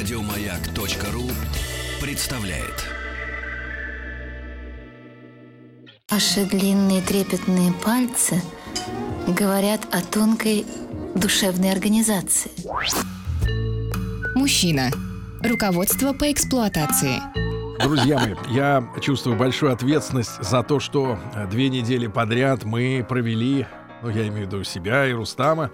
Радиомаяк.ру представляет. Ваши длинные трепетные пальцы говорят о тонкой душевной организации. Мужчина. Руководство по эксплуатации. Друзья мои, я чувствую большую ответственность за то, что э, две недели подряд мы провели, ну я имею в виду себя и Рустама,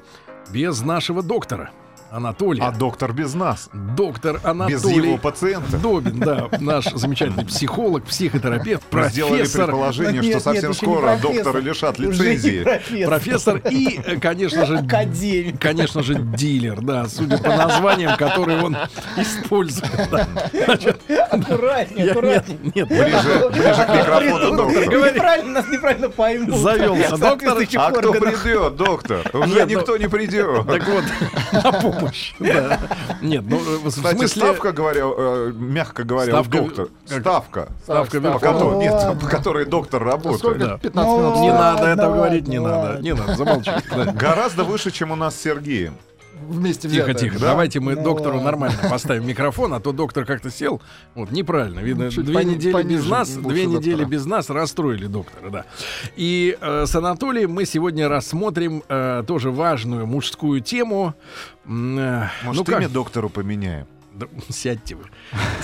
без нашего доктора. Анатолия. А доктор без нас. Доктор Анатолий. Без его пациента. Добин, да, наш замечательный психолог, психотерапевт, Мы профессор. сделали предположение, Нет, что совсем скоро доктора лишат лицензии. профессор. Профессор и, э, конечно же, Академик. конечно же, дилер, да, судя по названиям, которые он использует. да. Значит, Аккуратнее, я- аккуратнее. нет, нет, Ближе, ближе к микрофону, доктор. Неправильно, нас неправильно поймут. Завелся доктор. А кто придет, доктор? Уже Нет, ну- никто не придет. Так вот, да. Нет, ну, в Кстати, смысле... ставка, говоря, э, мягко говоря, Ставка- доктор. Ставка. Ставка По которой, нет, Ладно. по которой доктор работает. Да. 15 Ну, минут. Не надо этого говорить, не надо. Не надо, замолчи. Гораздо выше, чем у нас с Сергеем. Вместе Тихо, взятое. тихо. Да? Давайте мы Ну доктору ладно. нормально поставим микрофон, а то доктор как-то сел. Вот, неправильно. Видно, Чуть две пони- недели без нас, две недели доктора. без нас расстроили доктора, да. И э, с Анатолием мы сегодня рассмотрим э, тоже важную мужскую тему. Э, Может, ну как? имя доктору поменяем? Да, сядьте вы.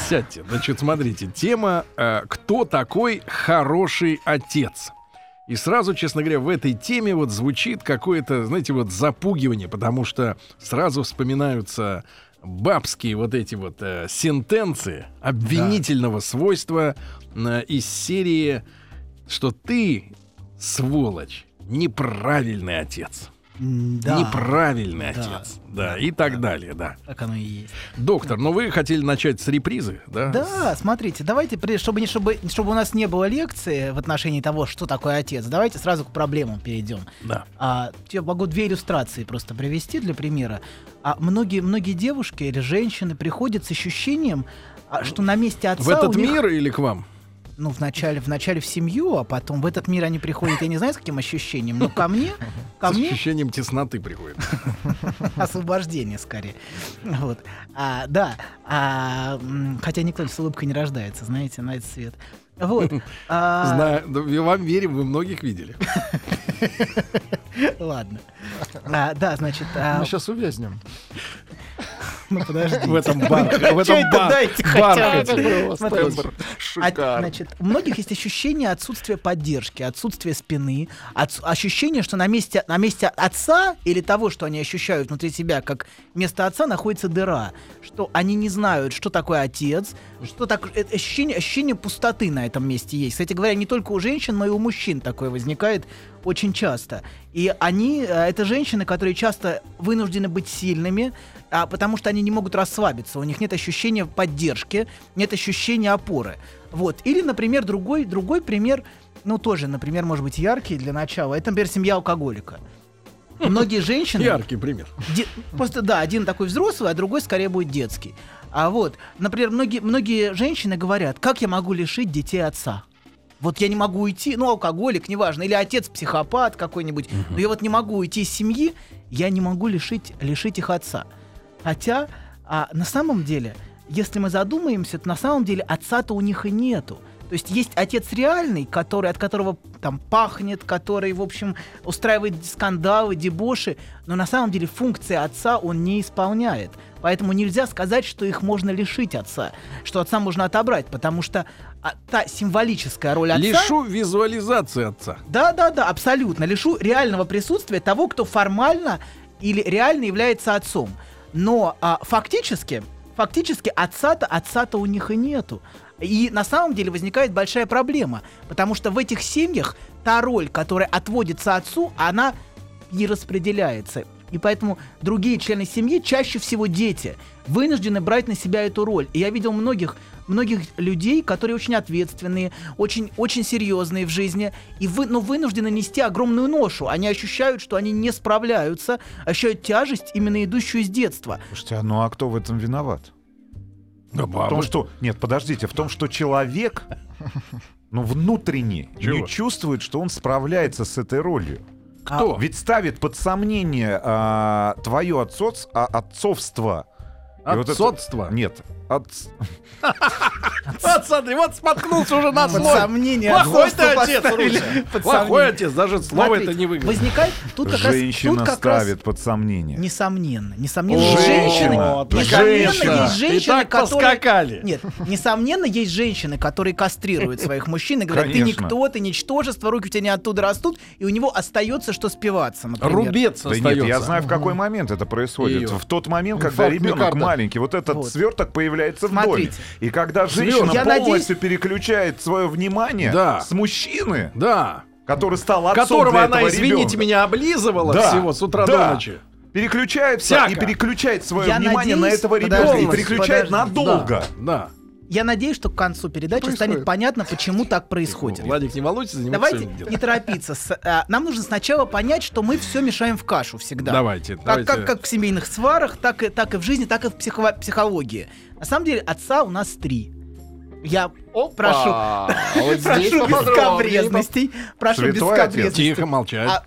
Сядьте. Значит, смотрите, тема э, «Кто такой хороший отец?» И сразу, честно говоря, в этой теме вот звучит какое-то, знаете, вот запугивание, потому что сразу вспоминаются бабские вот эти вот э, сентенции обвинительного свойства э, из серии, что ты, сволочь, неправильный отец. Да, неправильный Да. отец. Да, и так далее, да. так оно и есть. Доктор, но вы хотели начать с репризы, да? Да, смотрите, давайте, чтобы, не, чтобы, чтобы у нас не было лекции в отношении того, что такое отец, давайте сразу к проблемам перейдем. Да. А, я могу две иллюстрации просто привести для примера. А многие, многие девушки или женщины приходят с ощущением, а, что на месте отца В этот них- мир или к вам? Ну, вначале, вначале в семью, а потом в этот мир они приходят, я не знаю, с каким ощущением, но ко мне, ко С мне ощущением тесноты приходит. освобождение скорее. Вот. А, да, а, хотя никто с улыбкой не рождается, знаете, на этот свет. Вот. а, Знаю, да, вам верим, вы многих видели. Ладно. А, да, значит, а, Мы сейчас увязнем. Ну подожди. В этом бархате. В этом это бар-. А, Шикарно. значит, у многих есть ощущение отсутствия поддержки, отсутствия спины, ощущение, что на месте, на месте отца или того, что они ощущают внутри себя, как место отца, находится дыра, что они не знают, что такое отец, что так, э, ощущение, ощущение пустоты на этом месте есть. Кстати говоря, не только у женщин, но и у мужчин такое возникает очень часто. И они, э, это женщины, которые часто вынуждены быть сильными, а, потому что они не могут расслабиться, у них нет ощущения поддержки, нет ощущения опоры. Вот. Или, например, другой, другой пример, ну тоже, например, может быть яркий для начала, это, например, семья алкоголика. Многие женщины... Яркий пример. Де- Просто да, один такой взрослый, а другой скорее будет детский. А вот, например, многие, многие женщины говорят, как я могу лишить детей отца? Вот я не могу уйти, ну, алкоголик, неважно, или отец психопат какой-нибудь, но я вот не могу уйти из семьи, я не могу лишить, лишить их отца. Хотя, а, на самом деле, если мы задумаемся, то на самом деле отца-то у них и нету. То есть есть отец реальный, который, от которого там пахнет, который, в общем, устраивает скандалы, дебоши, но на самом деле функции отца он не исполняет. Поэтому нельзя сказать, что их можно лишить отца, что отца можно отобрать, потому что а, та символическая роль отца... Лишу визуализации отца. Да, да, да, абсолютно. Лишу реального присутствия того, кто формально или реально является отцом. Но а, фактически, фактически отца-то, отца-то у них и нету. И на самом деле возникает большая проблема, потому что в этих семьях та роль, которая отводится отцу, она не распределяется. И поэтому другие члены семьи, чаще всего дети, вынуждены брать на себя эту роль. И я видел многих, многих людей, которые очень ответственные, очень, очень серьезные в жизни, и вы, но вынуждены нести огромную ношу. Они ощущают, что они не справляются, ощущают тяжесть, именно идущую из детства. Слушайте, а ну а кто в этом виноват? Да, В том, что... Нет, подождите, в том, что человек, ну, внутренне Чего? не чувствует, что он справляется с этой ролью. Кто? Ведь ставит под сомнение а, твое отцовс- а, отцовство И вот это- Отцовство. Нет, от... Вот смотри, вот споткнулся уже на Под слове. сомнение Плохой ты отец, Плохой отец, даже слово это не выглядит. Возникает тут как раз... Женщина тут как раз- ставит под сомнение. Несомненно, несомненно, вот, несомненно, женщина. есть женщины, которые, нет, несомненно, есть женщины, которые кастрируют своих мужчин и говорят, ты никто, ты ничтожество, руки у тебя не оттуда растут, и у него остается что спиваться, например. Рубец Да остается. нет, я знаю, в какой момент это происходит. В тот момент, когда ребенок маленький, вот этот сверток появляется в доме. И когда женщина Я полностью переключает свое внимание Да. с мужчины, Да. который стал отцом Которого для она, этого извините ребенка, меня, облизывала Да, всего с утра да. до ночи. переключается Всяко. и переключает свое Я внимание на надеюсь- этого ребенка и подождите, переключает подождите. надолго. Да. Я надеюсь, что к концу передачи станет Происходит. понятно, почему так происходит. Владик, не волнуйтесь, занимайтесь Давайте своим делом. не торопиться. С- а, Нам нужно сначала понять, что мы все мешаем в кашу всегда. Давайте, Как, давайте. как, как в семейных сварах, так и, так и в жизни, так и в психо- психологии. На самом деле, отца у нас три. Я прошу, А, вот здесь прошу без капрезностей. Прошу без Святой отец. капрезностей. Тихо, молчать. А,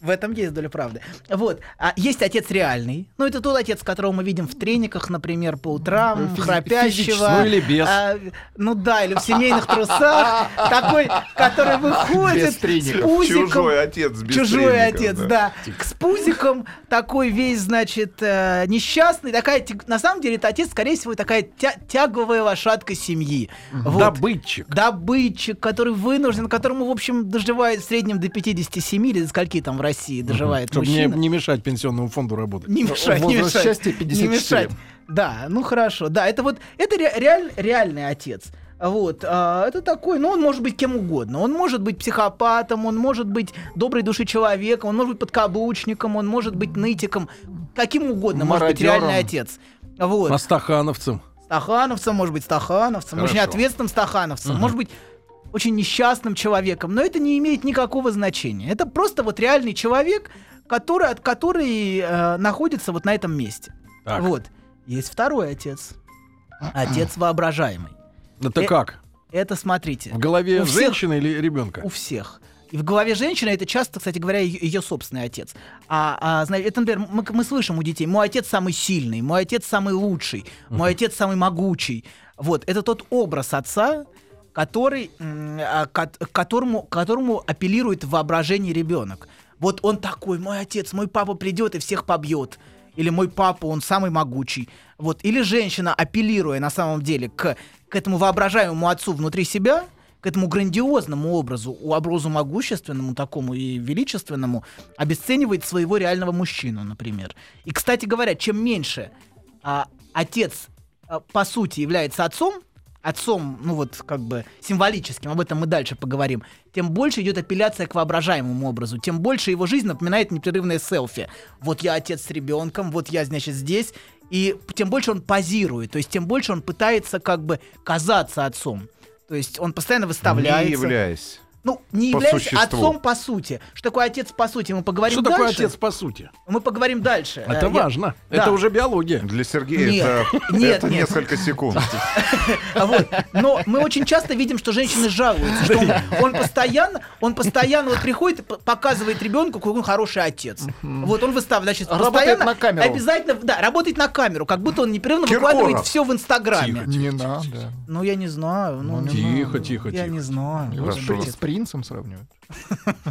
в этом есть доля правды. Вот. А есть отец реальный. Ну, это тот отец, которого мы видим в трениках, например, по утрам, Физи- храпящего. ну или без. А, ну да, или в семейных трусах. Такой, который выходит Без с пузиком. Чужой отец без Чужой отец, да. да. С пузиком, такой весь, значит, э, несчастный. Такая, на самом деле, это отец, скорее всего, такая тя- тяговая лошадка семьи. Вот. Добытчик. Добытчик, который вынужден, которому, в общем, доживает в среднем до 57 или до скольки там в России доживает Чтобы не, мужчина. не мешать пенсионному фонду работать. Не мешать, не мешать. счастья Не 54. мешать. Да, ну хорошо. Да, это вот, это ре- реаль- реальный отец. Вот, а, это такой, ну, он может быть кем угодно. Он может быть психопатом, он может быть доброй души человеком, он может быть подкаблучником, он может быть нытиком, каким угодно может быть Мародером. реальный отец. Вот. А стахановцем. Стахановцем, может быть, стахановцем, очень Хорошо. ответственным стахановцем, может быть, очень несчастным человеком, но это не имеет никакого значения. Это просто вот реальный человек, который, от который э, находится вот на этом месте. Так. Вот. Есть второй отец. Отец воображаемый. Это Э, как? Это, смотрите, В голове у всех- женщины или ребенка? у всех. И в голове женщины это часто, кстати говоря, ее, собственный отец. А, а, знаете, это, например, мы, мы слышим у детей, мой отец самый сильный, мой отец самый лучший, мой отец самый могучий. Вот, это тот образ отца, который, а, к которому, к которому апеллирует воображение ребенок. Вот он такой, мой отец, мой папа придет и всех побьет. Или мой папа, он самый могучий. Вот. Или женщина, апеллируя на самом деле к, к этому воображаемому отцу внутри себя, к этому грандиозному образу, образу могущественному такому и величественному, обесценивает своего реального мужчину, например. И, кстати говоря, чем меньше а, отец а, по сути является отцом, отцом, ну вот как бы символическим, об этом мы дальше поговорим, тем больше идет апелляция к воображаемому образу, тем больше его жизнь напоминает непрерывное селфи. Вот я отец с ребенком, вот я, значит, здесь, и тем больше он позирует, то есть тем больше он пытается как бы казаться отцом. То есть он постоянно выставляется. Не являясь. Ну, не по являясь существу. отцом по сути. Что такое отец по сути? Мы поговорим Что дальше. такое отец по сути? Мы поговорим дальше. Это Э, я- важно. Да. Это уже биология. Для Сергея Нет, это, нет, это нет. несколько секунд. Вот. Но мы очень часто видим, что женщины жалуются, что он, он постоянно, он постоянно вот приходит и показывает ребенку, какой он хороший отец. Вот он выставляет, значит, Работает постоянно на камеру. Обязательно, да, работает на камеру, как будто он непрерывно Киркоров. выкладывает все в Инстаграме. Не надо. Ну я не знаю, ну Ну, не Тихо, знаю. тихо, Я тихо. не знаю. Его принцем сравнивают.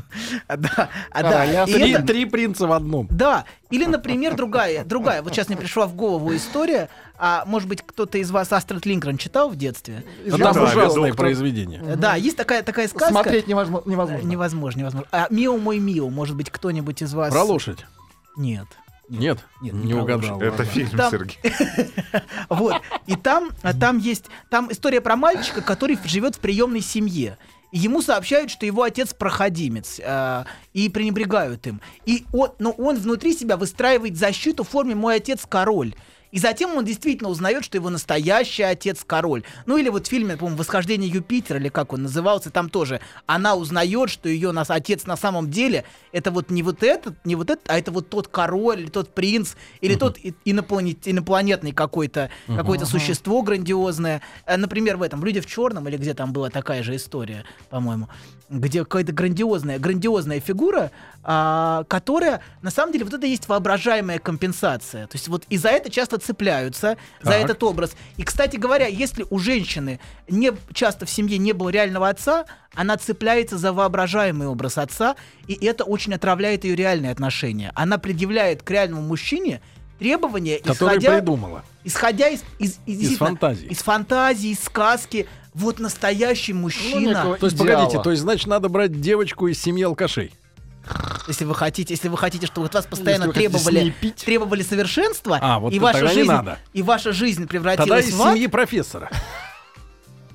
А, да, а, А, да. Три, принца в одном. Да, или, например, другая, другая. Вот сейчас мне пришла в голову история. А может быть, кто-то из вас Астрид Линкрен читал в детстве? Там ужасное произведение. Э, Да, есть такая такая сказка. Смотреть невозможно. Э, невозможно. Невозможно, невозможно. А Мио мой Мио, может быть, кто-нибудь из вас? Про лошадь. Нет. Нет? Нет, не не угадал. Это ладно. фильм, Там- Сергей. Вот. И там, а там есть, там история про мальчика, который живет в приемной семье. И ему сообщают, что его отец проходимец, э, и пренебрегают им. И он, но он внутри себя выстраивает защиту в форме «мой отец король». И затем он действительно узнает, что его настоящий отец король. Ну или вот в фильме, по-моему, «Восхождение Юпитера», или как он назывался, там тоже она узнает, что ее нас, отец на самом деле это вот не вот этот, не вот этот, а это вот тот король, или тот принц, или тот и- инопланет- инопланетный какой-то какое-то существо грандиозное. Э, Например, в этом «Люди в черном» или где там была такая же история, по-моему, где какая-то грандиозная, грандиозная фигура, а, которая, на самом деле, вот это есть воображаемая компенсация. То есть вот и за это часто цепляются за Так. этот образ. И, кстати говоря, если у женщины не, часто в семье не было реального отца, она цепляется за воображаемый образ отца, и это очень отравляет ее реальные отношения. Она предъявляет к реальному мужчине требования, Который исходя, придумала. исходя из, из, из, действительно, фантазии. Из фантазии, из сказки. Вот настоящий мужчина. некого- То есть, идеала. погодите, то есть, значит, надо брать девочку из семьи алкашей. Если вы хотите, если вы хотите, чтобы от вас постоянно требовали, требовали совершенства, А, вот и тогда ваша жизнь надо. и ваша жизнь Тогда превратилась из в ад, семьи профессора.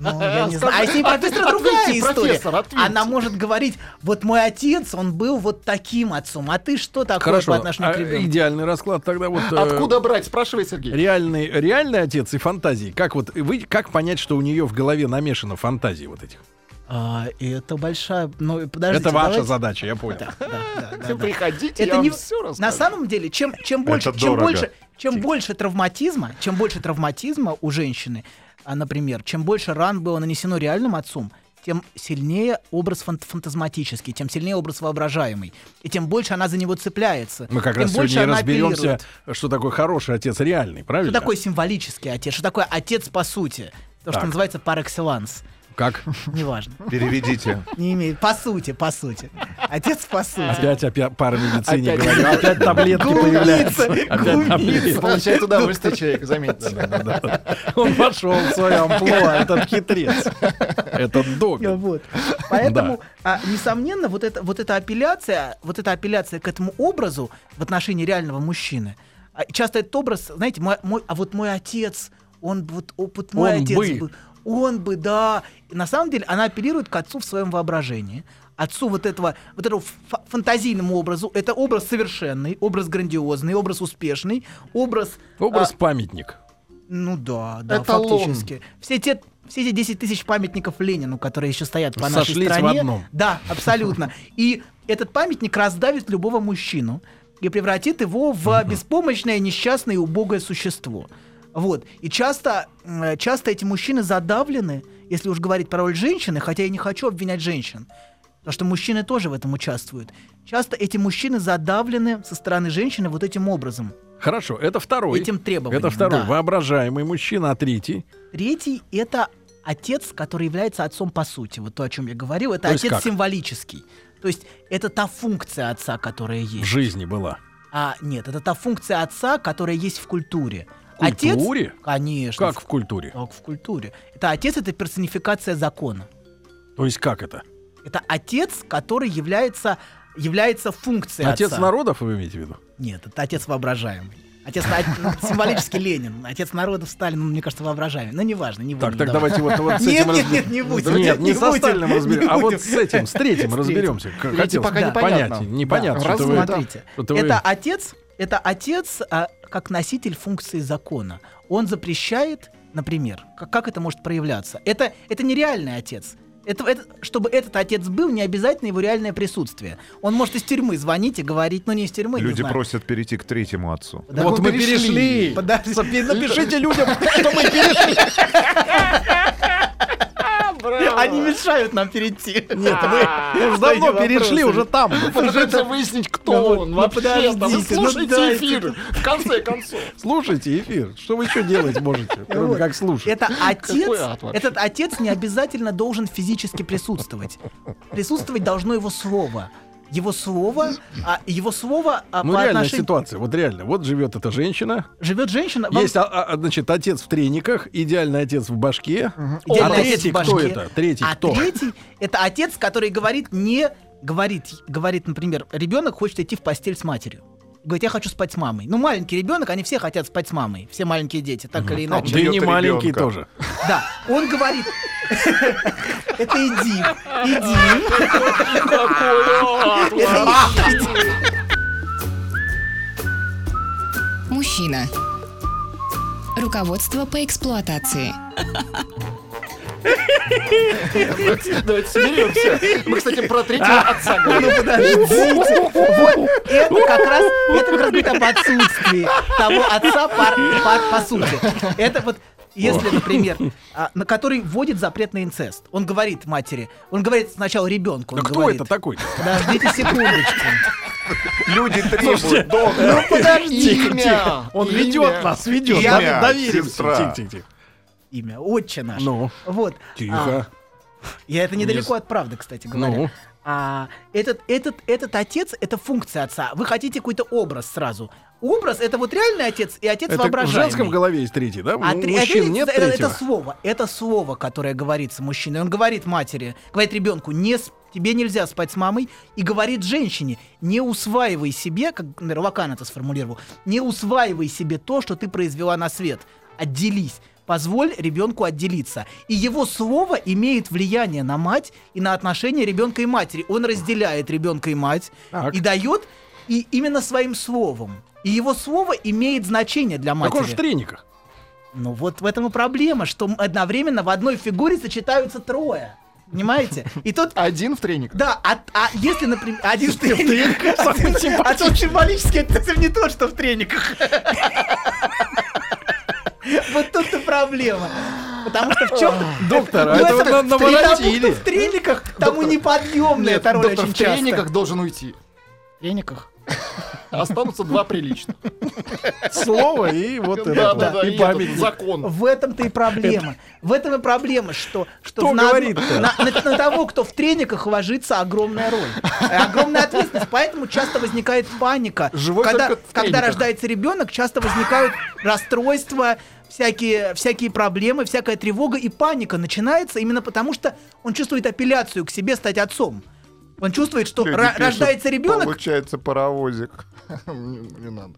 Ну, я не знаю. А если профессора другая Ответьте, история. Она может говорить: вот мой отец, он был вот таким отцом, а ты что такое Хорошо. по отношению а к ребенку? идеальный расклад тогда вот. э, Откуда брать? Спрашивай, Сергей. Реальный, реальный отец и фантазии. Как вот вы как понять, что у нее в голове намешано фантазии вот этих? А, и это большая. Ну, подождите, Это ваша давайте- задача, я понял. Да, да, да, да, да. Приходите, Это я не вам все расскажу. на самом деле, чем чем больше, Это чем дорого. больше, чем больше травматизма, чем больше травматизма у женщины, а, например, чем больше ран было нанесено реальным отцом, тем сильнее образ фан- фантазматический, тем сильнее образ воображаемый, и тем больше она за него цепляется. Мы как тем раз больше сегодня разберемся, апеллирует. что такое хороший отец реальный, правильно? Что такое символический отец? Что такое отец по сути? То, что Так. называется par excellence. Как? Неважно. Переведите. Не имеет. По сути, по сути. Отец по сути. Опять опять пара медицине Опять. говорю. Опять таблетки появляются. Опять таблетки. Получает удовольствие человек, заметьте. Он пошел в свое амплуа, этот хитрец. Этот Ну Доган. Вот. Поэтому, а, несомненно, вот, это, вот эта апелляция, вот эта апелляция к этому образу в отношении реального мужчины, а, часто этот образ, знаете, мой, мой- а вот мой отец, он вот, о, вот мой Он отец бы. бы, он бы, да. На самом деле она апеллирует к отцу в своем воображении. Отцу вот этого, вот фа- фантазийному образу. Это образ совершенный, образ грандиозный, образ успешный, образ... Образ а, памятник. ну да, да, Эталон. фактически. Все те, все эти 10 тысяч памятников Ленину, которые еще стоят по нашей Сошлись в стране. одном. Да, абсолютно. И этот памятник раздавит любого мужчину и превратит его в беспомощное, несчастное и убогое существо. Вот. И часто, м, часто эти мужчины задавлены, если уж говорить про роль женщины, хотя я не хочу обвинять женщин, потому что мужчины тоже в этом участвуют. Часто эти мужчины задавлены со стороны женщины вот этим образом, Хорошо, это второй. этим требованием. Это второй да. воображаемый мужчина, а третий. Третий — это отец, который является отцом по сути. Вот то, о чем я говорил, это отец как? символический. То есть это та функция отца, которая В есть. жизни была. А нет, это та функция отца, которая есть в культуре. В культуре? Отец, конечно. Как в культуре? Как в культуре. Это отец, это персонификация закона. То есть как это? Это отец, который является, является функцией Отец отца. народов вы имеете в виду? Нет, это отец воображаемый. Отец ну, символически Ленин. Отец народов Сталин, ну, мне кажется, воображаемый. Ну, неважно, не будем. Так, так давайте вот, вот с Нет, этим нет, разбер- нет, не будем. Нет, не со Сталиным не разберем, а вот с этим, с третьим разберемся. Хотел пока непонятно. непонятно. Смотрите, это отец, это отец а, как носитель функции закона. Он запрещает, например, как, как это может проявляться? Это, это нереальный отец. Это, это- чтобы этот отец был, не обязательно его реальное присутствие. Он может из тюрьмы звонить и говорить, ну не из тюрьмы, Люди просят перейти к третьему отцу. Да вот мы мы перешли. Подожди. Напишите людям, что мы перешли. Они мешают нам перейти. Нет, мы уже давно перешли, уже там. Пытается выяснить, кто он ну вообще. ну Слушайте эфир, в конце концов. Слушайте эфир. Что вы еще делать можете, кроме как слушать? Это отец, этот отец не обязательно должен физически присутствовать. Присутствовать должно его слово. Его слово, а его слово а, Ну, по реальная отношению... ситуация. Вот реально. Вот живет эта женщина. Живет женщина... вам- Есть, а, а, значит, отец в трениках, идеальный отец в башке. идеальный а третий башке. кто это? Третий а кто? третий это отец, который говорит не говорит, говорит, например, ребенок хочет идти в постель с матерью. Говорит, я хочу спать с мамой. Ну, маленький ребенок, они все хотят спать с мамой. Все маленькие дети, так или иначе. Да и не маленький тоже. Да, он говорит. Это иди, иди. Мужчина. Руководство по эксплуатации. Давайте соберемся. Мы, кстати, про третьего отца говорим. Ну подождите. Вот это как раз, это как раз говорит об отсутствии того отца пар, пар- по сути. Это вот если, например, а, на который вводит запрет на инцест. Он говорит матери, он говорит сначала ребенку. Да кто говорит, это такой? Подождите секундочку. Люди Слушайте, требуют. Ну подожди. Имя. Он Имя. ведет нас, ведет. Имя, Давид, доверимся. Тихо, тихо, тихо. Имя, отче наш. Ну, Вот. тихо. Я это недалеко Не от правды, кстати говоря. Ну, А, этот, этот, этот отец это функция отца. Вы хотите какой-то образ сразу. Образ это вот реальный отец и отец это в воображаемый. женском голове есть третий, да? А мужчин это, нет это, это третьего? слово, это слово, которое говорится мужчине. Он говорит матери, говорит ребенку, не с- тебе нельзя спать с мамой, и говорит женщине, не усваивай себе, как Лакан это сформулировал, не усваивай себе то, что ты произвела на свет, отделись. Позволь ребенку отделиться. И его слово имеет влияние на мать и на отношения ребенка и матери. Он разделяет ребенка и мать Так. и дает и именно своим словом. И его слово имеет значение для матери. Так он же в трениках. Ну вот в этом и проблема, что одновременно в одной фигуре сочетаются трое. Понимаете? И тут Один в треник. да, а, а если, например, один в трениках, а то символически это совсем не то, что в трениках. Вот тут-то проблема. Потому что в чем... Доктор, а Ну, это в тому, наворотили. в трениках, тому неподъемная эта роль очень в часто. трениках должен уйти. В трениках? Останутся два прилично. Слово и вот это. Да, да, да, И память. закон. В этом-то и проблема. В этом и проблема, что, что на, на, на- на того, кто в трениках ложится огромная роль. Огромная ответственность. Поэтому часто возникает паника. Живой когда, в рождается ребенок, часто возникают расстройства, всякие, всякие проблемы, всякая тревога и паника начинается именно потому, что он чувствует апелляцию к себе стать отцом. Он чувствует, что Люди пишут, рождается ребенок, Получается паровозик. Не не надо.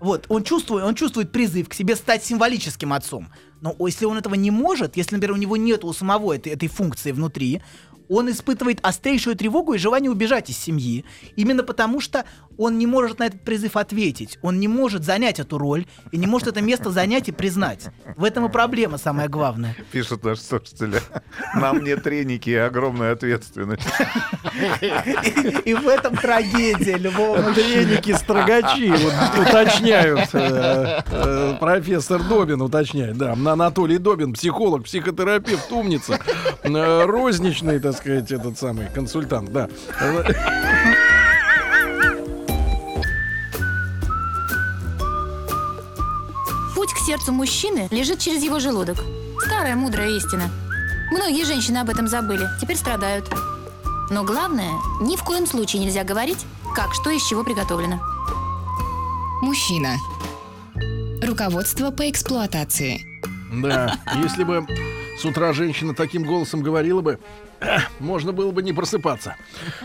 вот, он чувствует, он чувствует призыв к себе стать символическим отцом. Но если он этого не может, если, например, у него нет у самого этой, этой функции внутри, он испытывает острейшую тревогу и желание убежать из семьи. Именно потому, что он не может на этот призыв ответить. Он не может занять эту роль и не может это место занять и признать. В этом и проблема самая главная. Пишут наши слушатели. На мне треники и огромная ответственность. И, в этом трагедия любого. Треники строгачи вот, уточняют. э, э, профессор Добин уточняет. Да, Анатолий Добин, психолог, психотерапевт, умница. э, розничный, так сказать, этот самый консультант. Да. Сердцу мужчины лежит через его желудок. Старая мудрая истина. Многие женщины об этом забыли, теперь страдают. Но главное, ни в коем случае нельзя говорить, как что из чего приготовлено. Мужчина. Руководство по эксплуатации. Да, если бы с утра женщина таким голосом говорила бы, можно было бы не просыпаться.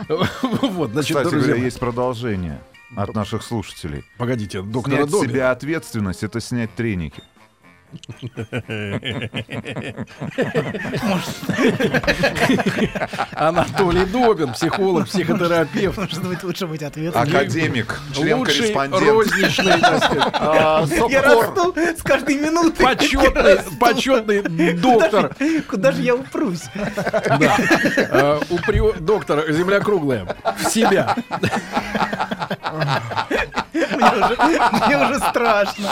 Вот, значит, Кстати друзья говоря, есть продолжение от наших слушателей. Погодите, доктора Снять с Добин. себя ответственность — это снять треники. Анатолий Добин, психолог, психотерапевт. Может быть, лучше быть ответственным. Академик, член-корреспондент. розничный, А, Я расту с каждой минутой. почетный, почетный доктор. Куда же я упрусь? Прио- доктора земля круглая. В себя. Мне уже, страшно.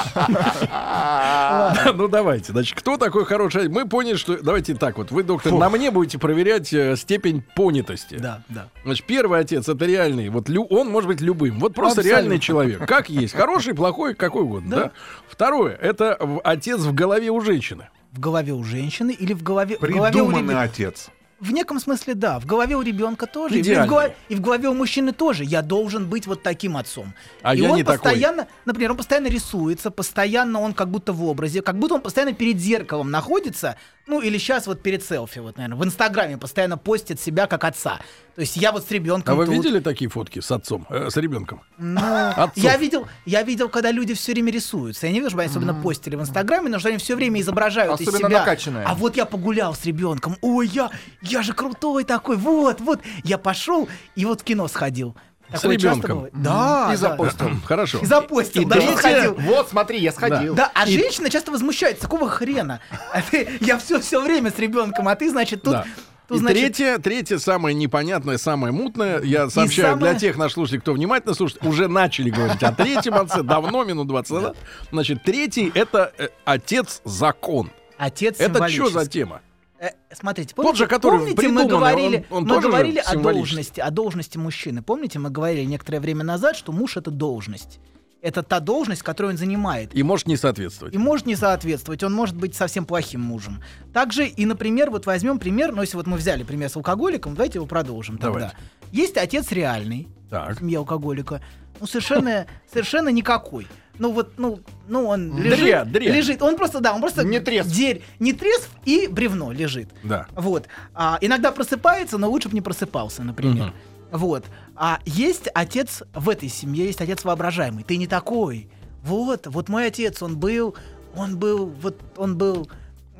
Ну давайте. Значит, кто такой хороший? Мы поняли, что... Давайте так вот. Вы, доктор, на мне будете проверять э, степень понятости. Да, да. Значит, первый отец это реальный. Вот он может быть любым. Вот просто реальный человек. Как есть. Хороший, плохой, какой угодно. Да. Второе. Это отец в голове у женщины. В голове у женщины или в голове, в голове у Придуманный ребенка? отец. В неком смысле, да. В голове у ребенка тоже. И в, Идеальный. и в голове, и в голове у мужчины тоже. Я должен быть вот таким отцом. А и я он не такой. постоянно, например, он постоянно рисуется, постоянно он как будто в образе, как будто он постоянно перед зеркалом находится. Ну, или сейчас вот перед селфи, вот, наверное, в Инстаграме постоянно постит себя как отца. То есть я вот с ребенком. А вы тут. видели такие фотки с отцом, э, с ребенком? Ну, я видел, я видел, когда люди все время рисуются. Я не вижу, чтобы они особенно постили в Инстаграме, но что они все время изображают из Особенно себя. накачанные. А вот я погулял с ребенком. Ой, я, я же крутой такой. Вот, вот. Я пошел и вот в кино сходил. Такое часто ребенком? Да. И да. запостил. Хорошо. И запостил. И даже третье- сходил. Вот, смотри, я сходил. Да, а женщина часто возмущается. Какого хрена? А ты, я все, все время с ребенком, а ты, значит, тут... Да. тут, И значит, третье, третье, самое непонятное, самое мутное, я сообщаю самое- для тех наших слушателей, кто внимательно слушает, уже начали говорить о третьем отце, давно, минут 20 назад. Значит, третий — это э, отец-закон. Отец Это что за символический. тема? Э, смотрите, Тот помните, же, который помните мы говорили, он- он мы говорили о должности, о должности мужчины. Помните, мы говорили некоторое время назад, что муж это должность. Это та должность, которую он занимает. И может не соответствовать. И может не соответствовать, он может быть совсем плохим мужем. Также и, например, вот возьмем пример, ну если вот мы взяли пример с алкоголиком, давайте его продолжим тогда. Давайте. Есть отец реальный, Так. в семье алкоголика, ну совершенно, совершенно никакой. Ну вот, ну, ну он лежит, дря. лежит, он просто, да, он просто Не трезв. дерь- не трезв и бревно лежит. Да. Вот. А, иногда просыпается, но лучше бы не просыпался, например. Вот. А есть отец в этой семье, есть отец воображаемый. Ты не такой. Вот, вот мой отец, он был, он был, вот он был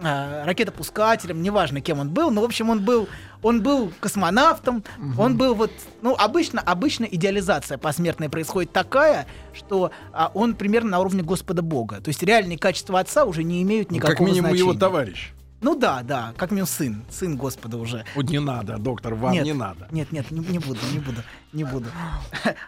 а, ракетопускателем, неважно, кем он был, но, в общем, он был, он был космонавтом, он был вот, ну, обычно, обычно идеализация посмертная происходит такая, что а, он примерно на уровне Господа Бога. То есть реальные качества отца уже не имеют Ну, никакого как минимум его значения. товарищ. Ну да, да, как минимум сын, сын Господа уже. Вот не надо, доктор, вам нет, не надо. Нет, нет, не, не буду, не буду, не буду.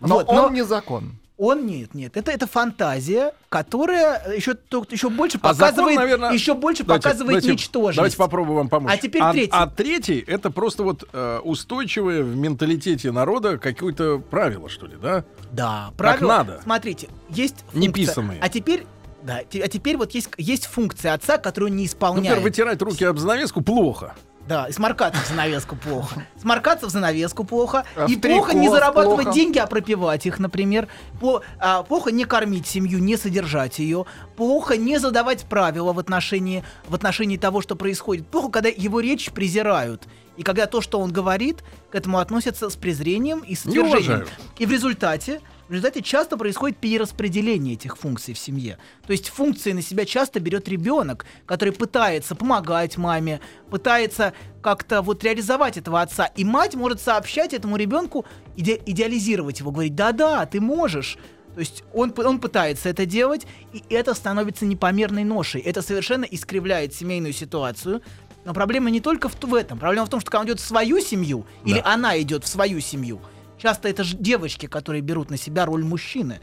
Но Вот, он но не закон. Он нет, нет, это это фантазия, которая еще еще больше А закон, показывает, наверное, еще больше Давайте- показывает давайте- ничтожесть. Давайте попробуем вам помочь. А теперь третий. А третий это просто вот э, устойчивое в менталитете народа какое-то правило, что ли, да? Да, правило. надо. Смотрите, есть функция. Неписанные. А теперь да, а теперь вот есть есть функция отца, которую не Ну, исполняет. Например, вытирать руки об занавеску плохо. Да, и сморкаться в занавеску плохо. Сморкаться в занавеску плохо. А и плохо не зарабатывать плохо. деньги, а пропивать их, например. По- а, плохо не кормить семью, не содержать ее. Плохо не задавать правила в отношении, в отношении того, что происходит. Плохо, когда его речь презирают. И когда то, что он говорит, к этому относятся с презрением и с отвержением. И в результате, в результате часто происходит перераспределение этих функций в семье. То есть функции на себя часто берет ребенок, который пытается помогать маме, пытается как-то вот реализовать этого отца. И мать может сообщать этому ребенку, иде- идеализировать его, говорить, да-да, ты можешь. То есть он, он пытается это делать, и это становится непомерной ношей. Это совершенно искривляет семейную ситуацию. Но проблема не только в, в этом. Проблема в том, что когда он идет в свою семью, или она идет в свою семью, часто это же девочки, которые берут на себя роль мужчины,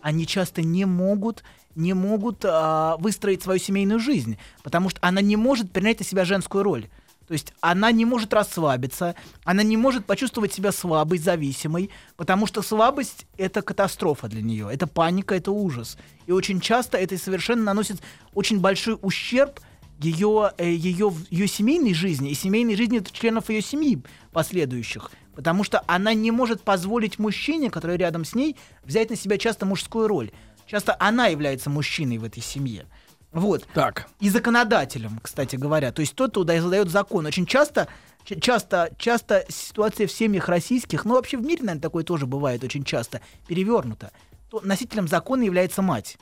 они часто не могут, не могут а, выстроить свою семейную жизнь, потому что она не может принять на себя женскую роль. То есть она не может расслабиться, она не может почувствовать себя слабой, зависимой, потому что слабость — это катастрофа для нее, это паника, это ужас. И очень часто это совершенно наносит очень большой ущерб ее, ее, ее семейной жизни и семейной жизни членов ее семьи последующих. Потому что она не может позволить мужчине, который рядом с ней, взять на себя часто мужскую роль. Часто она является мужчиной в этой семье. Вот. Так. И законодателем, кстати говоря. То есть тот, кто да- задает закон. Очень часто, часто, часто ситуация в семьях российских, ну вообще в мире, наверное, такое тоже бывает очень часто, перевернута. То носителем закона является мать.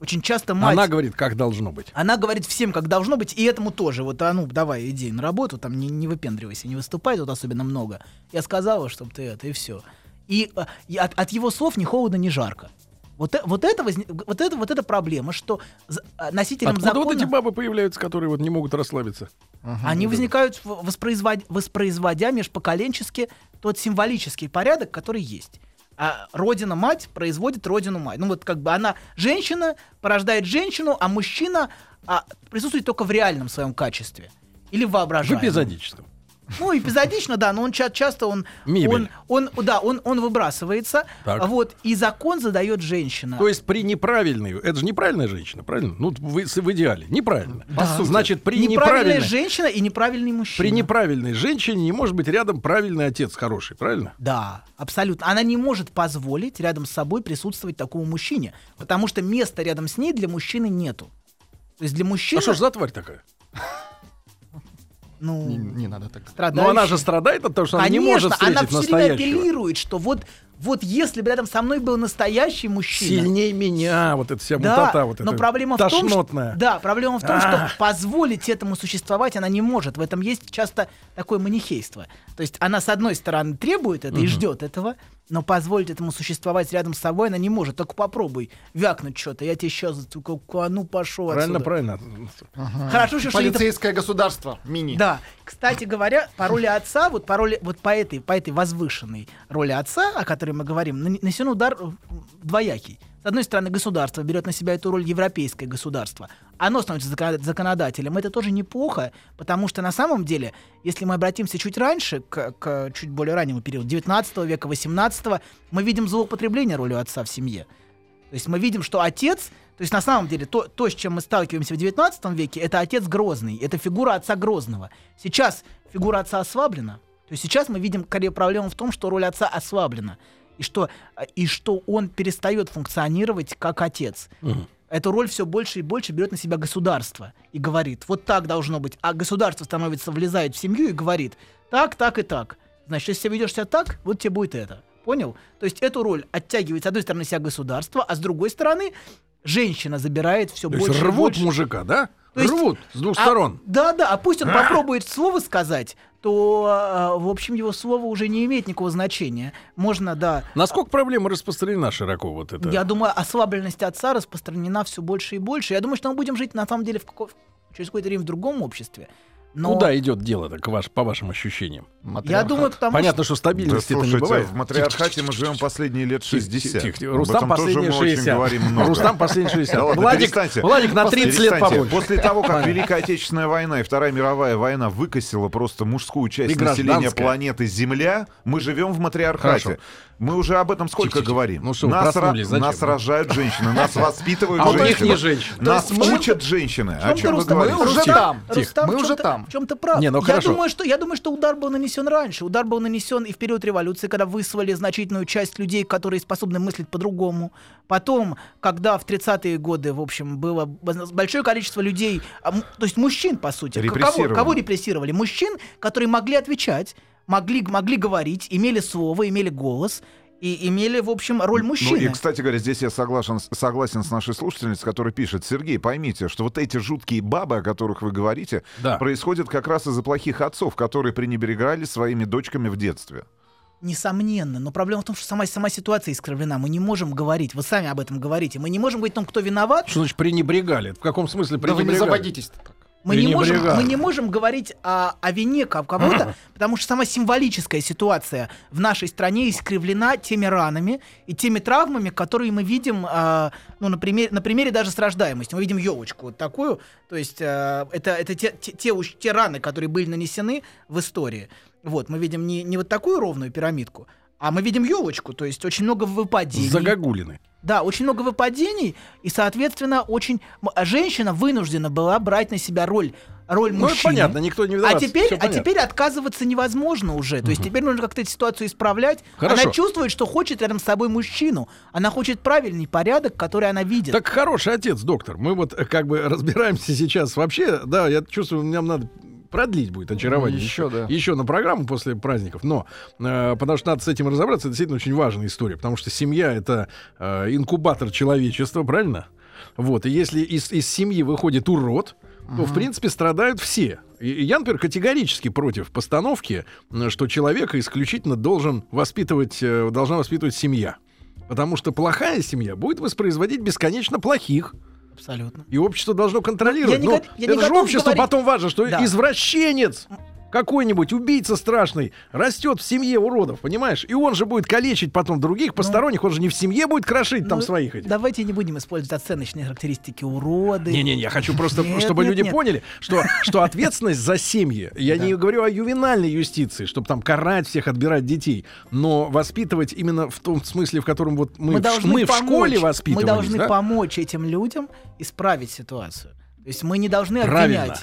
Очень часто мать... Она говорит, как должно быть. Она говорит всем, как должно быть, и этому тоже. Вот, а ну, давай, иди на работу, там не, не выпендривайся, не выступай тут особенно много. Я сказала, чтобы ты это, и все. И, а, и от, от его слов ни холодно, ни жарко. Вот, э- вот, это, вот, это, вот эта проблема, что а, носителям Откуда закона... вот эти бабы появляются, которые вот не могут расслабиться? Они возникают, в- воспроизвод- воспроизводя межпоколенчески тот символический порядок, который есть. А родина-мать производит родину-мать. Ну вот как бы она женщина, порождает женщину, а мужчина а, присутствует только в реальном своем качестве. Или в В воображаемом. эпизодическом. Ну, эпизодично, да, но он ча- часто он, Мебель. он, он, да, он, он выбрасывается, Так. вот, и закон задает женщина. То есть при неправильной, это же неправильная женщина, правильно? Ну, в, в идеале, неправильно. Значит, при неправильная неправильной, женщина и неправильный мужчина. при неправильной женщине не может быть рядом правильный отец хороший, правильно? Да, абсолютно. Она не может позволить рядом с собой присутствовать такому мужчине, потому что места рядом с ней для мужчины нету. То есть для мужчины, А что ж за тварь такая? Ну, Не, не надо так. Ну, страдающий. она же страдает от того, что она не Конечно, может встретить она все время апеллирует, что вот, вот если бы рядом со мной был настоящий мужчина, Сильней меня, вот эта вся да, мутата, вот но эта проблема в том, что, да, проблема в том, А. что позволить этому существовать она не может. В этом есть часто такое манихейство. То есть она с одной стороны требует это и ждет этого, но позволить этому существовать рядом с собой она не может. Только попробуй вякнуть что-то, я тебе сейчас, а ну пошел Правильно, отсюда. правильно. Хорошо, что Полицейское государство. Мини. да, кстати говоря, по роли отца, вот по роли, вот по этой, по этой возвышенной роли отца, о которой мы говорим, нан- нанесен удар э, двоякий. С одной стороны, государство берет на себя эту роль европейское государство. Оно становится законодателем. Это тоже неплохо, потому что на самом деле, если мы обратимся чуть раньше, к, к чуть более раннему периоду, 19 века, 18 мы видим злоупотребление ролью отца в семье. То есть мы видим, что отец, то есть на самом деле то, то, с чем мы сталкиваемся в 19 веке, это отец Грозный, это фигура отца Грозного. Сейчас фигура отца ослаблена. То есть сейчас мы видим проблему в том, что роль отца ослаблена. И что, а, и что он перестает функционировать как отец. Эту роль все больше и больше берет на себя государство и говорит, вот так должно быть. А государство становится, влезает в семью и говорит, так, так и так. Значит, если ты ведешь себя так, вот тебе будет это. Понял? То есть эту роль оттягивает с одной стороны себя государство, а с другой стороны женщина забирает все То больше есть и рвут больше. мужика, да? То есть- рвут с двух А, сторон. Да, да. А пусть он попробует слово сказать, то, а, в общем, его слово уже не имеет никакого значения. Можно, да. Насколько проблема распространена широко вот это? Я думаю, ослабленность отца распространена все больше и больше. Я думаю, что мы будем жить на самом деле в како- через какое-то время в другом обществе. Но Куда идет дело-то, к ваш, по вашим ощущениям? я Матриархат. думаю, потому Понятно, что... что стабильности Да, это не слушайте, бывает. в матриархате мы живем последние лет Тихо, 60. тихо, тихо. Об Рустам этом тоже последние мы очень 60. говорим много. Рустам последние 60. Да ладно, Владик. Владик на 30 лет побольше. После того, как Великая Отечественная война и Вторая мировая война выкосила просто мужскую часть населения планеты Земля, мы живем в матриархате. Мы уже об этом сколько говорим? Ну что, нас, нас рожают женщины, нас воспитывают А у них женщины. не женщины. Нас учат женщины. О чем вы говорите? Мы уже там. Мы уже чём-то- там. В чем-то прав. Не, ну я, хорошо. думаю, что, я думаю, что удар был нанесен раньше. Удар был нанесен и в период революции, когда выслали значительную часть людей, которые способны мыслить по-другому. Потом, когда в 30-е годы, в общем, было большое количество людей, а, то есть мужчин, по сути. Кого, Репрессировали. кого репрессировали? Мужчин, которые могли отвечать, могли, могли говорить, имели слово, имели голос и имели, в общем, роль Ну мужчины. и, кстати говоря, здесь я согласен, с- согласен с нашей слушательницей, которая пишет, Сергей, поймите, что вот эти жуткие бабы, о которых вы говорите, Да. происходят как раз из-за плохих отцов, которые пренебрегали своими дочками в детстве. Несомненно, но проблема в том, что сама, сама ситуация искривлена. Мы не можем говорить, вы сами об этом говорите, мы не можем говорить о том, кто виноват, Что значит пренебрегали? В каком смысле Да вы не пренебрегали? заводитесь так. Мы не, можем, мы не можем говорить о, о вине ко- кого-то, потому что сама символическая ситуация в нашей стране искривлена теми ранами и теми травмами, которые мы видим, а, ну, на, примере, на примере даже с рождаемостью. Мы видим елочку вот такую, то есть а, это, это те, те, те те раны, которые были нанесены в истории. Вот, мы видим не, не вот такую ровную пирамидку, а мы видим елочку, то есть очень много выпадений. Загогулины. Да, очень много выпадений, и, соответственно, очень а женщина вынуждена была брать на себя роль, роль Ну, мужчины. понятно, никто не виноват. а теперь, а теперь отказываться невозможно уже. То есть теперь нужно как-то эту ситуацию исправлять. Хорошо. Она чувствует, что хочет рядом с собой мужчину. Она хочет правильный порядок, который она видит. Так хороший отец, доктор. Мы вот э, как бы разбираемся сейчас вообще. Да, я чувствую, нам надо продлить будет очарование. Еще, да. Еще на программу после праздников. Но э, потому что надо с этим разобраться. Это действительно очень важная история. Потому что семья это э, инкубатор человечества, правильно? Вот. И если из, из семьи выходит урод, то, в принципе, страдают все. И я, например, категорически против постановки, м, что человека исключительно должен воспитывать, э, должна воспитывать семья. Потому что плохая семья будет воспроизводить бесконечно плохих. Абсолютно. И общество должно контролировать. Я не Но го- я не это же готов общество говорить- потом важно, что Да. извращенец какой-нибудь убийца страшный растет в семье уродов, понимаешь? И он же будет калечить потом других посторонних, он же не в семье будет крошить там Ну, своих этих. Давайте не будем использовать оценочные характеристики уроды. Не-не, я хочу просто, Нет, чтобы нет, люди нет. поняли, что, что ответственность за семьи, я не говорю о ювенальной юстиции, чтобы там карать всех, отбирать детей, но воспитывать именно в том смысле, в котором вот мы, мы в, должны мы в школе Мы воспитывались. должны да? помочь этим людям исправить ситуацию. То есть мы не должны Правильно.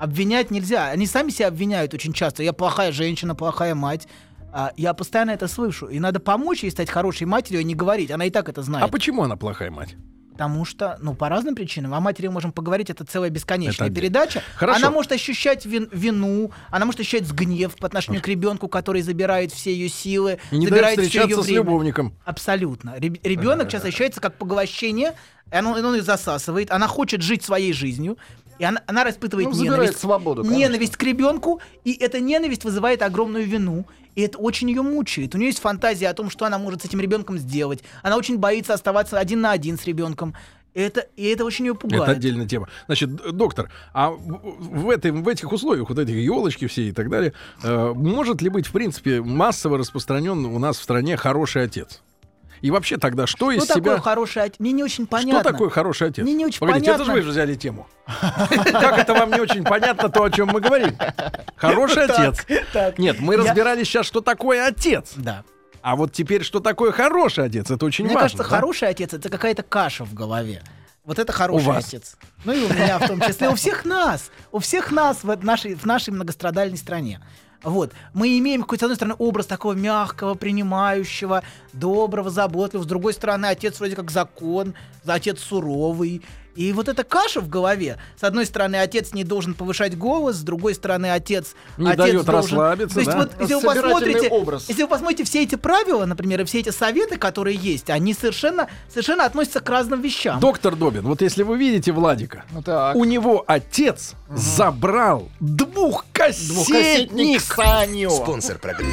Обвинять. Нельзя. Они сами себя обвиняют очень часто. Я плохая женщина, плохая мать. А, я постоянно это слышу. И надо помочь ей стать хорошей матерью, а не говорить. Она и так это знает. А почему она плохая мать? Потому что, ну, по разным причинам. О матери мы можем поговорить, это целая бесконечная Это передача. Хорошо. Она может ощущать вин- вину, она может ощущать гнев по отношению к ребенку, который забирает все ее силы, не дает забирает все ее встречаться с время. любовником. Абсолютно. Ребенок часто ощущается как поглощение, и оно, оно ее засасывает. Она хочет жить своей жизнью, и она, она испытывает Ну, ненависть. свободу, конечно. Ненависть к ребенку, и эта ненависть вызывает огромную вину. И это очень ее мучает. У нее есть фантазия о том, что она может с этим ребенком сделать. Она очень боится оставаться один на один с ребенком. Это, и это очень ее пугает. Это отдельная тема. Значит, доктор, а в, в этой, в этих условиях, вот этих елочки все и так далее, э, может ли быть, в принципе, массово распространен у нас в стране хороший отец? И вообще тогда что, Что из такое себя... хороший отец? Мне не очень понятно. Что такое хороший отец? Мне не очень Погодите, это же понятно. вы же взяли тему. Как это вам не очень понятно то, о чем мы говорим? Хороший отец. Нет, мы разбирались сейчас, что такое отец. Да. А вот теперь, что такое хороший отец, это очень Мне важно. кажется, да? хороший отец это какая-то каша в голове. Вот это хороший вас. отец. Ну и у меня в том числе. У всех нас. У всех нас в нашей, в нашей многострадальной стране. Вот. Мы имеем, какой-то, с одной стороны, образ такого мягкого, принимающего, доброго, заботливого. С другой стороны, отец вроде как закон, за отец суровый. И вот эта каша в голове. С одной стороны, отец не должен повышать голос, с другой стороны, отец... Не отец дает должен- расслабиться, То есть да? вот, если вы посмотрите... образ. Если вы посмотрите все эти правила, например, и все эти советы, которые есть, они совершенно, совершенно относятся к разным вещам. Доктор Добин, вот если вы видите Владика, Ну так. у него отец забрал Двухкассетник двухкассетник. Саню. Спонсор программы.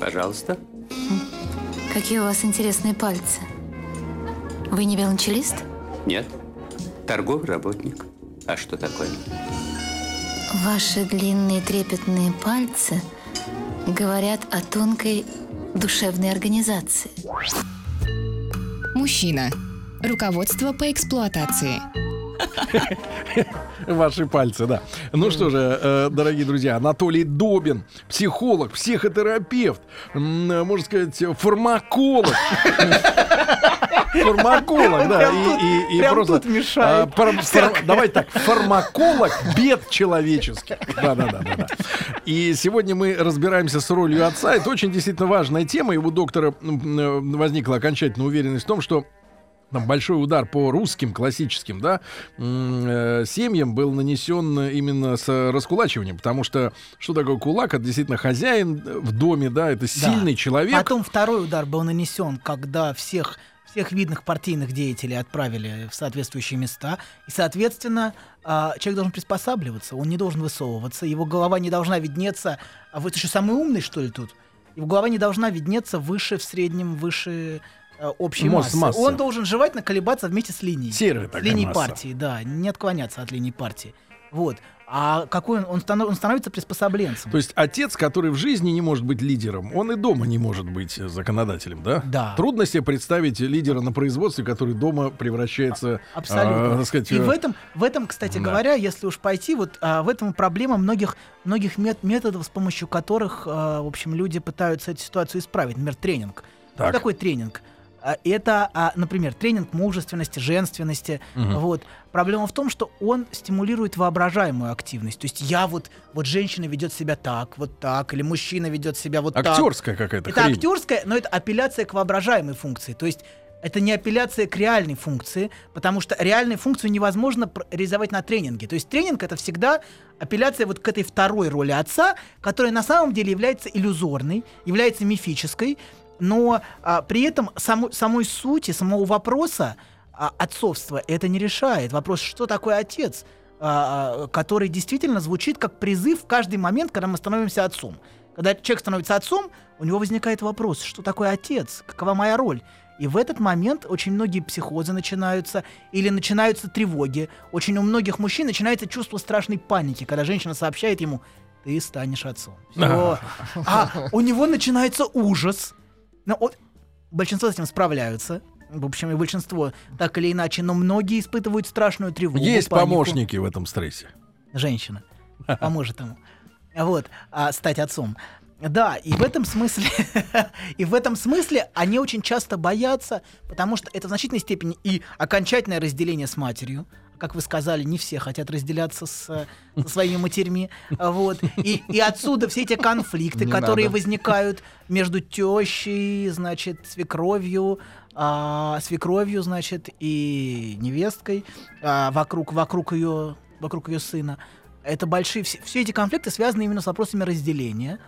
Пожалуйста. Какие у вас интересные пальцы. Вы не велончелист? Нет. Торговый работник. А что такое? Ваши длинные трепетные пальцы говорят о тонкой душевной организации. Мужчина. Руководство по эксплуатации. Ваши пальцы, да. Ну что же, э, дорогие друзья, Анатолий Добин, психолог, психотерапевт, э, можно сказать, фармаколог. Фармаколог, да. И- просто, тут мешает. а, фар- Давайте так, фармаколог бед человеческих. Да, да, да, да, да. И сегодня мы разбираемся с ролью отца. Это очень действительно важная тема. И у доктора возникла окончательная уверенность в том, что там большой удар по русским классическим, да, э, семьям был нанесен именно с раскулачиванием, потому что что такое кулак? Это действительно хозяин в доме, да, это сильный человек. Потом второй удар был нанесен, когда всех всех видных партийных деятелей отправили в соответствующие места, и, соответственно, а, человек должен приспосабливаться, он не должен высовываться, его голова не должна виднеться, а вы что, самый умный, что ли, тут? Его голова не должна виднеться выше, в среднем, выше э, общей массы. массы. Он должен желательно колебаться вместе с линией. Серая С такая линией масса. партии, да, не отклоняться от линии партии. Вот. А какой он? Он, станов- он становится приспособленцем. То есть отец, который в жизни не может быть лидером, он и дома не может быть э, законодателем, да? Да. Трудно себе представить лидера на производстве, который дома превращается, Абсолютно. а, так сказать, И э, в этом, в этом, кстати да. говоря, если уж пойти, вот а, в этом проблема многих, многих мет- методов, с помощью которых, а, в общем, люди пытаются эту ситуацию исправить. Например, тренинг. Так. Что такое тренинг? А, Это, а, например, тренинг мужественности, женственности. Мгм. Вот. Проблема в том, что он стимулирует воображаемую активность. То есть я вот, вот женщина ведет себя так, вот так, или мужчина ведет себя вот так. актерская какая-то Это хрень. актерская, но это апелляция к воображаемой функции. То есть это не апелляция к реальной функции, потому что реальную функцию невозможно реализовать на тренинге. То есть тренинг это всегда апелляция вот к этой второй роли отца, которая на самом деле является иллюзорной, является мифической, но а, при этом само- самой сути, самого вопроса а, отцовства это не решает. Вопрос, что такое отец, а, а, который действительно звучит как призыв в каждый момент, когда мы становимся отцом. Когда человек становится отцом, у него возникает вопрос, что такое отец, какова моя роль. И в этот момент очень многие психозы начинаются, или начинаются тревоги. Очень у многих мужчин начинается чувство страшной паники, когда женщина сообщает ему, ты станешь отцом. Всё. А у него начинается ужас. Но вот большинство с этим справляются. В общем, и большинство так или иначе, но многие испытывают страшную тревогу. Есть панику. помощники в этом стрессе. Женщина поможет ему. Вот, а, стать отцом. Да, и в этом смысле, и в этом смысле они очень часто боятся, потому что это в значительной степени и окончательное разделение с матерью. Как вы сказали, не все хотят разделяться с, э, со своими матерьми. Вот. И, и отсюда все эти конфликты, Не которые надо. возникают между тещей, значит, свекровью, а, свекровью, значит, и невесткой а, вокруг, вокруг ее, вокруг ее сына. Это большие, все, все эти конфликты связаны именно с вопросами разделения.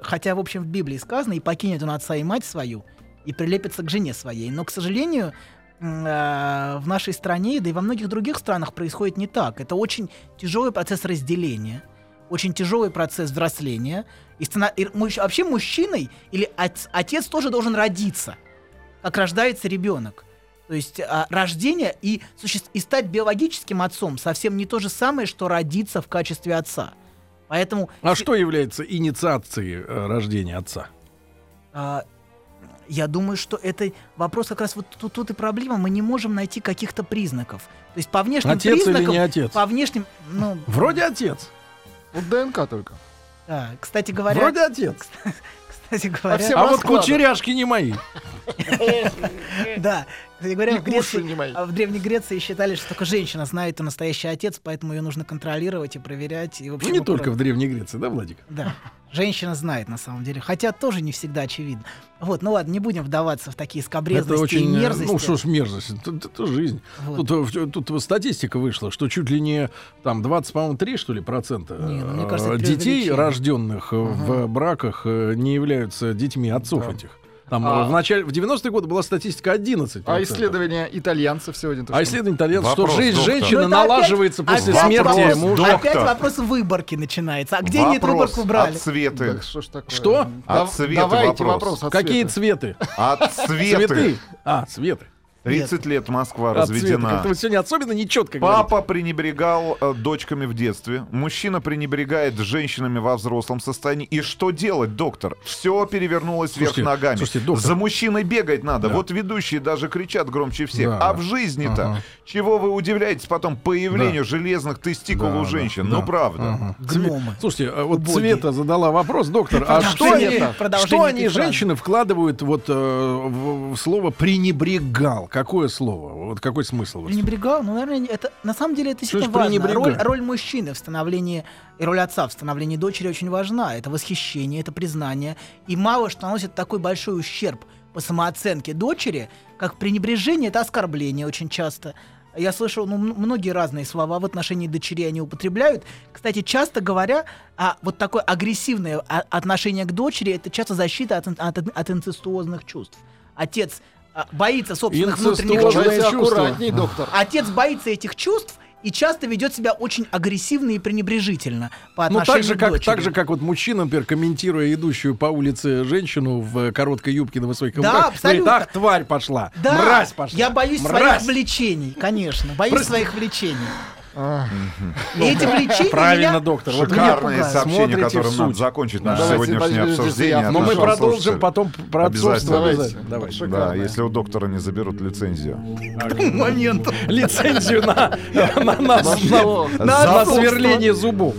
Хотя, в общем, в Библии сказано, и покинет он отца и мать свою, и прилепится к жене своей. Но, к сожалению, в нашей стране, да и во многих других странах происходит не так. Это очень тяжелый процесс разделения, очень тяжелый процесс взросления. И, стана- и муж- вообще мужчиной или отц- отец тоже должен родиться, как рождается ребенок. То есть а, рождение и, суще- и стать биологическим отцом совсем не то же самое, что родиться в качестве отца. Поэтому А что является инициацией э, рождения отца? а, Я думаю, что это вопрос как раз вот тут, тут и проблема. Мы не можем найти каких-то признаков. То есть по внешним Отец или признакам... не отец? По внешним... Ну, Вроде отец. Вот ДНК только. да, кстати говоря... Вроде отец. Кстати говоря... все А вот кучеряшки не мои. Да, кстати говоря, в, Греции- а в Древней Греции считали, что только женщина знает, кто настоящий отец, поэтому ее нужно контролировать и проверять. И, в общем, Ну, не только в. Древней Греции, да, Владик? Да, женщина знает на самом деле, хотя тоже не всегда очевидно. Вот, ну ладно, не будем вдаваться в такие скобрезности Это очень, и э, мерзости. ну что ж мерзость, это, это жизнь. Вот. Тут, э, тут, статистика вышла, что чуть ли не там 20, по-моему, 3, что ли, процента Не, ну, э, кажется, детей, рожденных э, в браках, не являются детьми отцов этих. Там А- в начале, в 90-е годы была статистика 11. А исследования итальянцев сегодня... то А что? исследование итальянцев, что Вопрос, жизнь доктор. Ну, женщины это налаживается опять- после опять смерти вопрос, мужа. Опять Доктор. вопрос выборки начинается. А где они эту Вопрос выборку брали? от цветы. Да что ж такое? Что? Да- От цвета Давайте вопрос. вопрос от Какие цветы? От Цветы. цветы. А, цветы. 30 лет Москва От разведена. Вот сегодня особенно нечетко Папа пренебрегал э, дочками в детстве. Мужчина пренебрегает женщинами во взрослом состоянии. И что делать, доктор? Все перевернулось Слушайте, вверх ногами. слушайте, доктор. За мужчиной бегать надо. Да. Вот ведущие даже кричат громче всех. Да. А в жизни-то Ага. Чего вы удивляетесь потом появлению железных тестикул Да, у да, женщин? да. Ну правда. Ага. Гномы. Слушайте, а вот Убогие. Света задала вопрос, доктор, а что они, что они женщины вкладывают вот э, в, в слово пренебрегал? Какое слово? Вот какой смысл? Пренебрегал? Ну, наверное, это на самом деле это действительно важно. Роль, роль мужчины в становлении и роль отца в становлении дочери очень важна. Это восхищение, это признание. И мало что наносит такой большой ущерб по самооценке дочери, как пренебрежение, это оскорбление очень часто. Я слышал ну, м- многие разные слова в отношении дочерей они употребляют. Кстати, часто говоря, а вот такое агрессивное а- отношение к дочери это часто защита от, от, от инцестуозных чувств. Отец а, боится собственных внутренних чувств. Аккуратней, доктор. Отец боится этих чувств и часто ведет себя очень агрессивно и пренебрежительно по Ну, отношению так же, к как, дочери. так же, как вот мужчина, например, комментируя идущую по улице женщину в короткой юбке на высоких Да, абсолютно. говорит, ах, тварь пошла, Да, мразь пошла. я боюсь мразь. своих влечений, конечно, боюсь Просто- своих влечений. И эти влечения Правильно, меня- доктор. Вот сообщение, Смотрите которым суть. закончить наше сегодняшнее обсуждение. Но мы нашего продолжим потом про отцовство. Давай. Да, если у доктора не заберут лицензию. момент. Лицензию на, на, на, на, что? на- на Запутство. сверление зубов.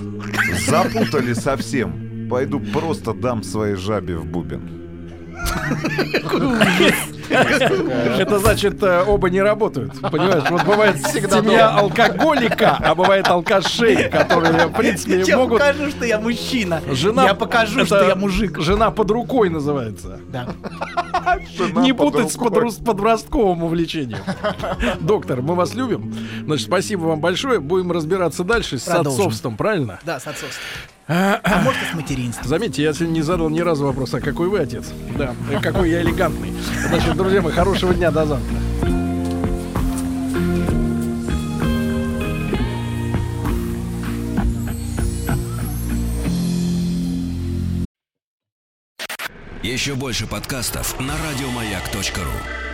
Запутали совсем. Пойду просто дам своей жабе в бубен. Это значит, э, оба не работают. Понимаешь, вот бывает Всегда семья алкоголика, а бывает алкашей, которые, в принципе, Я могут... покажу, что я мужчина. Жена, Я покажу, что я мужик. Жена под рукой называется. Да. Не путать с подрос- подростковым увлечением. Доктор, мы вас любим. Значит, спасибо вам большое. Будем разбираться дальше с отцовством, правильно? Да, с отцовством. А может, с материнством. Заметьте, я сегодня не задал ни разу вопрос, а какой вы отец? Да, какой я элегантный. Значит, друзья мои, хорошего дня, до завтра. Еще больше подкастов на радиомаяк.ру.